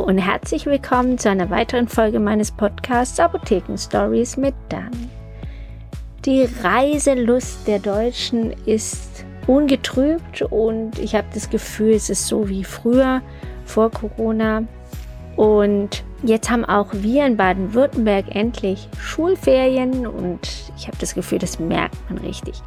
Und herzlich willkommen zu einer weiteren Folge meines Podcasts Apotheken Stories mit Dan. Die Reiselust der Deutschen ist ungetrübt und ich habe das Gefühl, es ist so wie früher vor Corona. Und jetzt haben auch wir in Baden-Württemberg endlich Schulferien und ich habe das Gefühl, das merkt man richtig.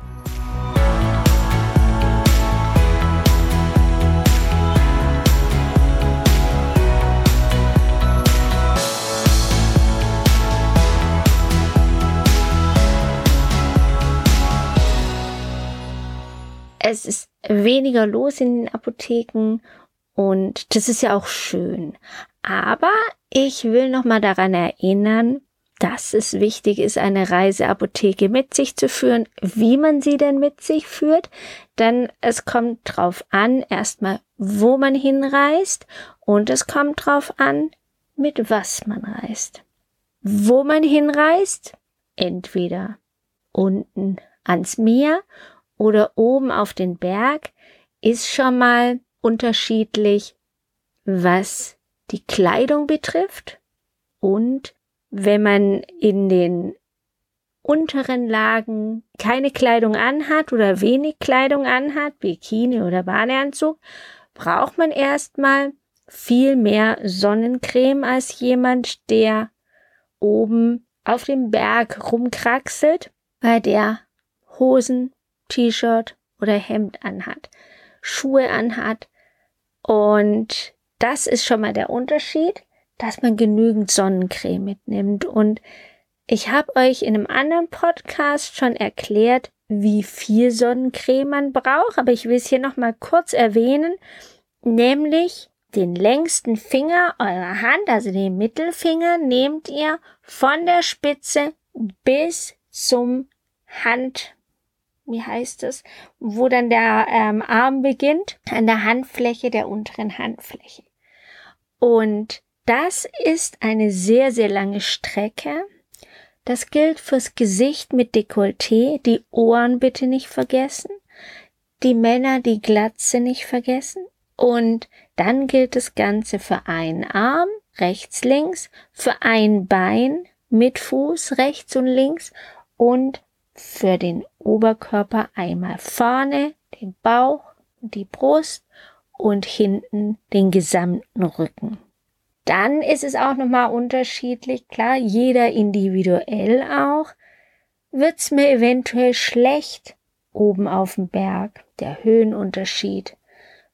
Es ist weniger los in den Apotheken und das ist ja auch schön. Aber ich will noch mal daran erinnern, dass es wichtig ist, eine Reiseapotheke mit sich zu führen. Wie man sie denn mit sich führt, denn es kommt drauf an, erstmal, wo man hinreist und es kommt drauf an, mit was man reist. Wo man hinreist, entweder unten ans Meer oder oben auf den Berg, ist schon mal unterschiedlich, was die Kleidung betrifft. Und wenn man in den unteren Lagen keine Kleidung anhat oder wenig Kleidung anhat, Bikini oder Badeanzug, braucht man erstmal viel mehr Sonnencreme als jemand, der oben auf dem Berg rumkraxelt, weil der Hosen, T-Shirt oder Hemd anhat, Schuhe anhat. Und das ist schon mal der Unterschied, dass man genügend Sonnencreme mitnimmt. Und ich habe euch in einem anderen Podcast schon erklärt, wie viel Sonnencreme man braucht, aber ich will es hier noch mal kurz erwähnen, nämlich den längsten Finger eurer Hand, also den Mittelfinger, nehmt ihr von der Spitze bis zum Hand, wie heißt es, wo dann der ähm, Arm beginnt, an der Handfläche der unteren Handfläche. Und das ist eine sehr, sehr lange Strecke. Das gilt fürs Gesicht mit Dekolleté, die Ohren bitte nicht vergessen, die Männer die Glatze nicht vergessen und dann gilt das Ganze für einen Arm, rechts, links, für ein Bein mit Fuß rechts und links und für den Oberkörper einmal vorne den Bauch, die Brust und hinten den gesamten Rücken. Dann ist es auch nochmal unterschiedlich, klar, jeder individuell auch. Wird's mir eventuell schlecht oben auf dem Berg, der Höhenunterschied.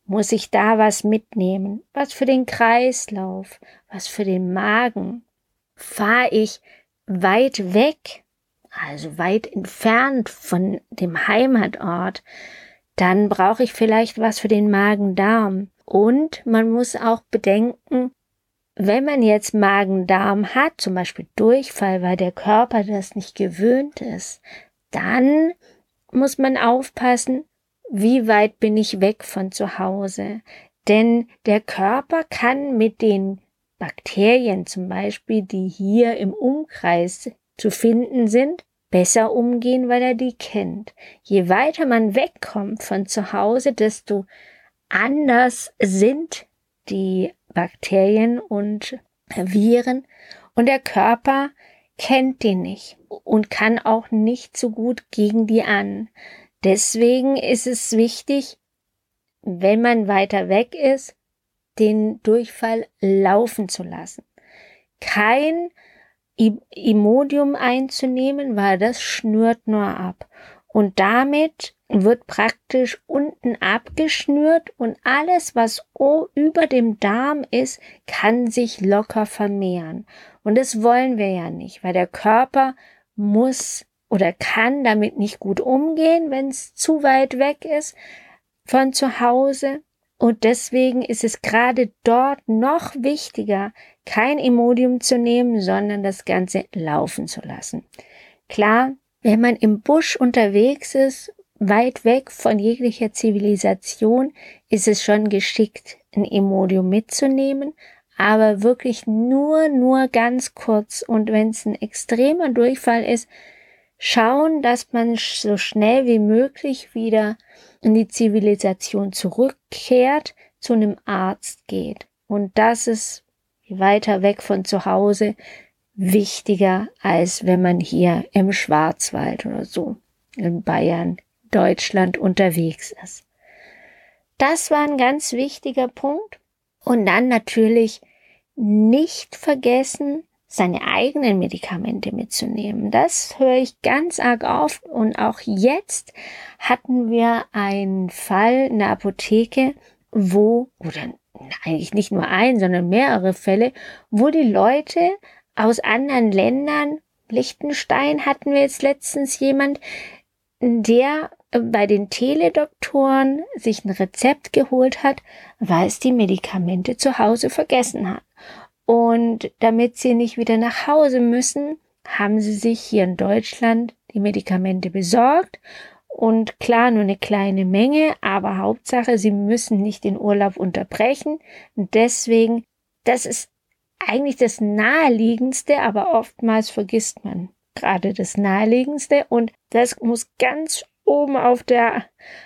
Muss ich da was mitnehmen? Was für den Kreislauf? Was für den Magen? Fahre ich weit weg also weit entfernt von dem Heimatort, dann brauche ich vielleicht was für den Magen-Darm. Und man muss auch bedenken, wenn man jetzt Magen-Darm hat, zum Beispiel Durchfall, weil der Körper das nicht gewöhnt ist, dann muss man aufpassen, wie weit bin ich weg von zu Hause. Denn der Körper kann mit den Bakterien zum Beispiel, die hier im Umkreis zu finden sind, besser umgehen, weil er die kennt. Je weiter man wegkommt von zu Hause, desto anders sind die Bakterien und Viren und der Körper kennt die nicht und kann auch nicht so gut gegen die an. Deswegen ist es wichtig, wenn man weiter weg ist, den Durchfall laufen zu lassen. Kein Imodium einzunehmen, weil das schnürt nur ab. Und damit wird praktisch unten abgeschnürt und alles, was über dem Darm ist, kann sich locker vermehren. Und das wollen wir ja nicht, weil der Körper muss oder kann damit nicht gut umgehen, wenn es zu weit weg ist von zu Hause. Und deswegen ist es gerade dort noch wichtiger, kein Imodium zu nehmen, sondern das Ganze laufen zu lassen. Klar, wenn man im Busch unterwegs ist, weit weg von jeglicher Zivilisation, ist es schon geschickt, ein Imodium mitzunehmen, aber wirklich nur, nur ganz kurz und wenn es ein extremer Durchfall ist, schauen, dass man so schnell wie möglich wieder in die Zivilisation zurückkehrt, zu einem Arzt geht. Und das ist weiter weg von zu Hause wichtiger, als wenn man hier im Schwarzwald oder so in Bayern, Deutschland unterwegs ist. Das war ein ganz wichtiger Punkt. Und dann natürlich nicht vergessen, seine eigenen Medikamente mitzunehmen. Das höre ich ganz arg auf. Und auch jetzt hatten wir einen Fall in der Apotheke, wo, oder eigentlich nicht nur ein, sondern mehrere Fälle, wo die Leute aus anderen Ländern, Liechtenstein hatten wir jetzt letztens jemand, der bei den Teledoktoren sich ein Rezept geholt hat, weil es die Medikamente zu Hause vergessen hat. Und damit sie nicht wieder nach Hause müssen, haben sie sich hier in Deutschland die Medikamente besorgt. Und klar, nur eine kleine Menge, aber Hauptsache, sie müssen nicht den Urlaub unterbrechen. Und deswegen, das ist eigentlich das Naheliegendste, aber oftmals vergisst man gerade das Naheliegendste. Und das muss ganz oben auf der,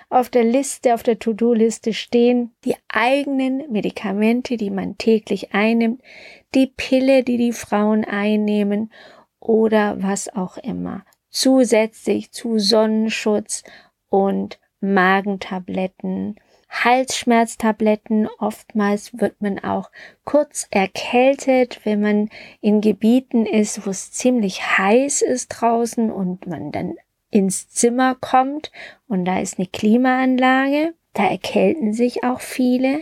auf der Liste, auf der To-Do-Liste stehen, die eigenen Medikamente, die man täglich einnimmt, die Pille, die die Frauen einnehmen oder was auch immer. Zusätzlich zu Sonnenschutz und Magentabletten, Halsschmerztabletten. Oftmals wird man auch kurz erkältet, wenn man in Gebieten ist, wo es ziemlich heiß ist draußen und man dann ins Zimmer kommt und da ist eine Klimaanlage, da erkälten sich auch viele.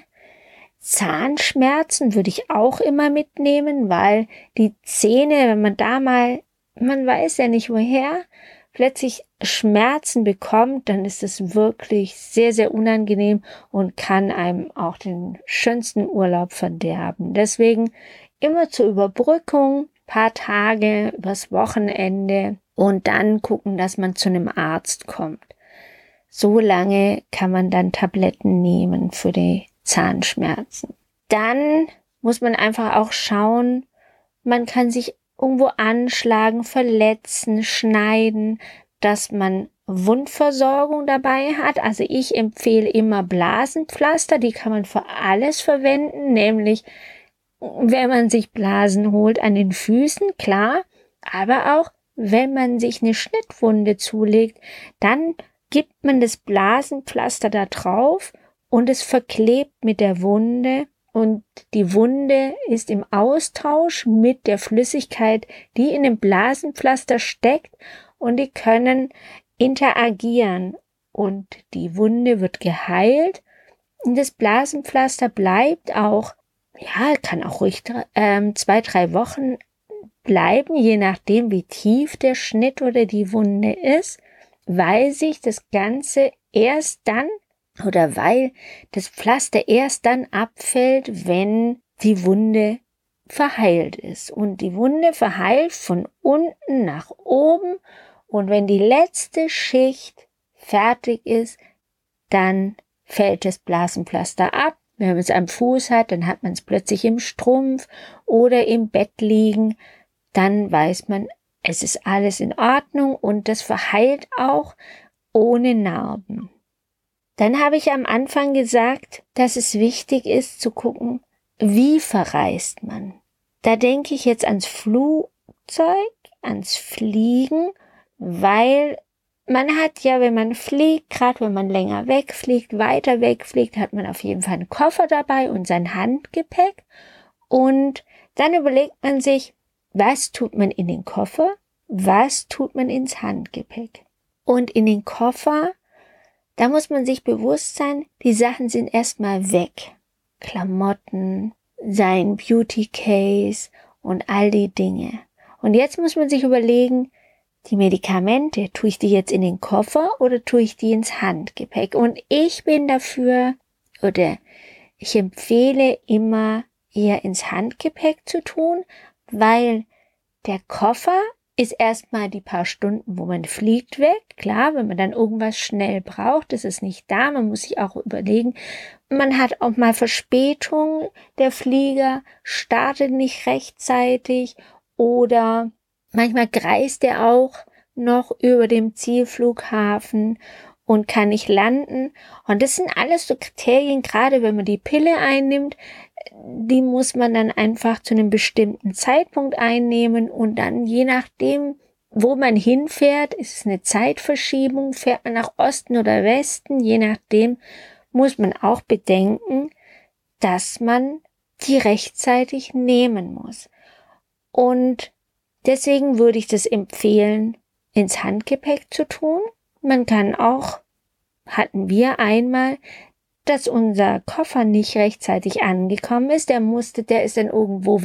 Zahnschmerzen würde ich auch immer mitnehmen, weil die Zähne, wenn man da mal, man weiß ja nicht woher, plötzlich Schmerzen bekommt, dann ist es wirklich sehr, sehr unangenehm und kann einem auch den schönsten Urlaub verderben. Deswegen immer zur Überbrückung, paar Tage, übers Wochenende und dann gucken, dass man zu einem Arzt kommt. So lange kann man dann Tabletten nehmen für die Zahnschmerzen. Dann muss man einfach auch schauen, man kann sich irgendwo anschlagen, verletzen, schneiden, dass man Wundversorgung dabei hat. Also ich empfehle immer Blasenpflaster, die kann man für alles verwenden, nämlich wenn man sich Blasen holt an den Füßen, klar, aber auch wenn man sich eine Schnittwunde zulegt, dann gibt man das Blasenpflaster da drauf und es verklebt mit der Wunde. Und die Wunde ist im Austausch mit der Flüssigkeit, die in dem Blasenpflaster steckt. Und die können interagieren. Und die Wunde wird geheilt. Und das Blasenpflaster bleibt auch, ja, kann auch ruhig ähm, zwei, drei Wochen bleiben, je nachdem, wie tief der Schnitt oder die Wunde ist, weil sich das Ganze erst dann oder weil das Pflaster erst dann abfällt, wenn die Wunde verheilt ist. Und die Wunde verheilt von unten nach oben und wenn die letzte Schicht fertig ist, dann fällt das Blasenpflaster ab. Wenn man es am Fuß hat, dann hat man es plötzlich im Strumpf oder im Bett liegen dann weiß man, es ist alles in Ordnung und das verheilt auch ohne Narben. Dann habe ich am Anfang gesagt, dass es wichtig ist zu gucken, wie verreist man. Da denke ich jetzt ans Flugzeug, ans Fliegen, weil man hat ja, wenn man fliegt, gerade wenn man länger wegfliegt, weiter wegfliegt, hat man auf jeden Fall einen Koffer dabei und sein Handgepäck. Und dann überlegt man sich, was tut man in den Koffer? Was tut man ins Handgepäck? Und in den Koffer, da muss man sich bewusst sein, die Sachen sind erstmal weg. Klamotten, sein Beauty Case und all die Dinge. Und jetzt muss man sich überlegen, die Medikamente, tue ich die jetzt in den Koffer oder tue ich die ins Handgepäck? Und ich bin dafür, oder ich empfehle immer eher ins Handgepäck zu tun, weil der Koffer ist erstmal die paar Stunden, wo man fliegt, weg. Klar, wenn man dann irgendwas schnell braucht, ist es nicht da. Man muss sich auch überlegen, man hat auch mal Verspätung. Der Flieger startet nicht rechtzeitig oder manchmal kreist er auch noch über dem Zielflughafen und kann nicht landen. Und das sind alles so Kriterien, gerade wenn man die Pille einnimmt, die muss man dann einfach zu einem bestimmten Zeitpunkt einnehmen und dann je nachdem, wo man hinfährt, ist es eine Zeitverschiebung, fährt man nach Osten oder Westen, je nachdem muss man auch bedenken, dass man die rechtzeitig nehmen muss. Und deswegen würde ich das empfehlen, ins Handgepäck zu tun. Man kann auch, hatten wir einmal, dass unser Koffer nicht rechtzeitig angekommen ist. Der musste, der ist dann irgendwo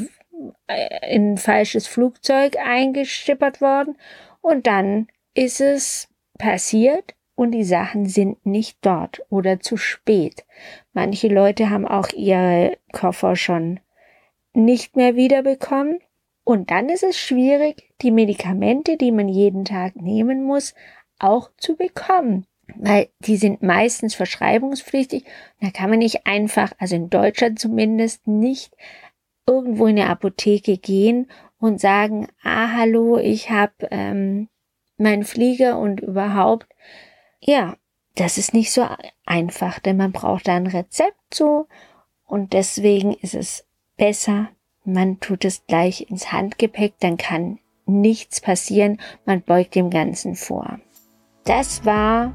äh, in ein falsches Flugzeug eingeschippert worden und dann ist es passiert und die Sachen sind nicht dort oder zu spät. Manche Leute haben auch ihre Koffer schon nicht mehr wiederbekommen und dann ist es schwierig, die Medikamente, die man jeden Tag nehmen muss, auch zu bekommen weil die sind meistens verschreibungspflichtig. Da kann man nicht einfach, also in Deutschland zumindest, nicht irgendwo in eine Apotheke gehen und sagen, ah hallo, ich habe ähm, meinen Flieger und überhaupt. Ja, das ist nicht so einfach, denn man braucht da ein Rezept zu und deswegen ist es besser, man tut es gleich ins Handgepäck, dann kann nichts passieren, man beugt dem Ganzen vor. Das war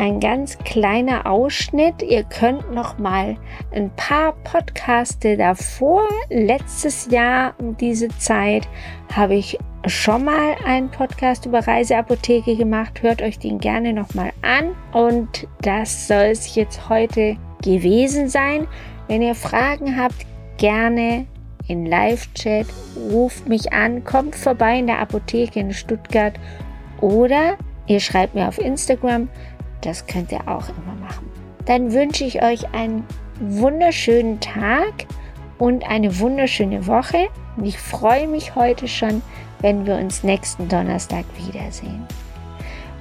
ein ganz kleiner Ausschnitt. Ihr könnt noch mal ein paar Podcaste davor. Letztes Jahr um diese Zeit habe ich schon mal einen Podcast über Reiseapotheke gemacht. Hört euch den gerne noch mal an. Und das soll es jetzt heute gewesen sein. Wenn ihr Fragen habt, gerne in Live-Chat, ruft mich an, kommt vorbei in der Apotheke in Stuttgart oder ihr schreibt mir auf Instagram. Das könnt ihr auch immer machen. Dann wünsche ich euch einen wunderschönen Tag und eine wunderschöne Woche. Und ich freue mich heute schon, wenn wir uns nächsten Donnerstag wiedersehen.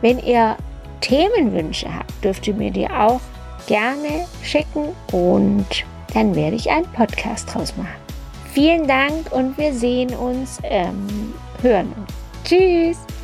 Wenn ihr Themenwünsche habt, dürft ihr mir die auch gerne schicken und dann werde ich einen Podcast draus machen. Vielen Dank und wir sehen uns, ähm, hören uns. Tschüss!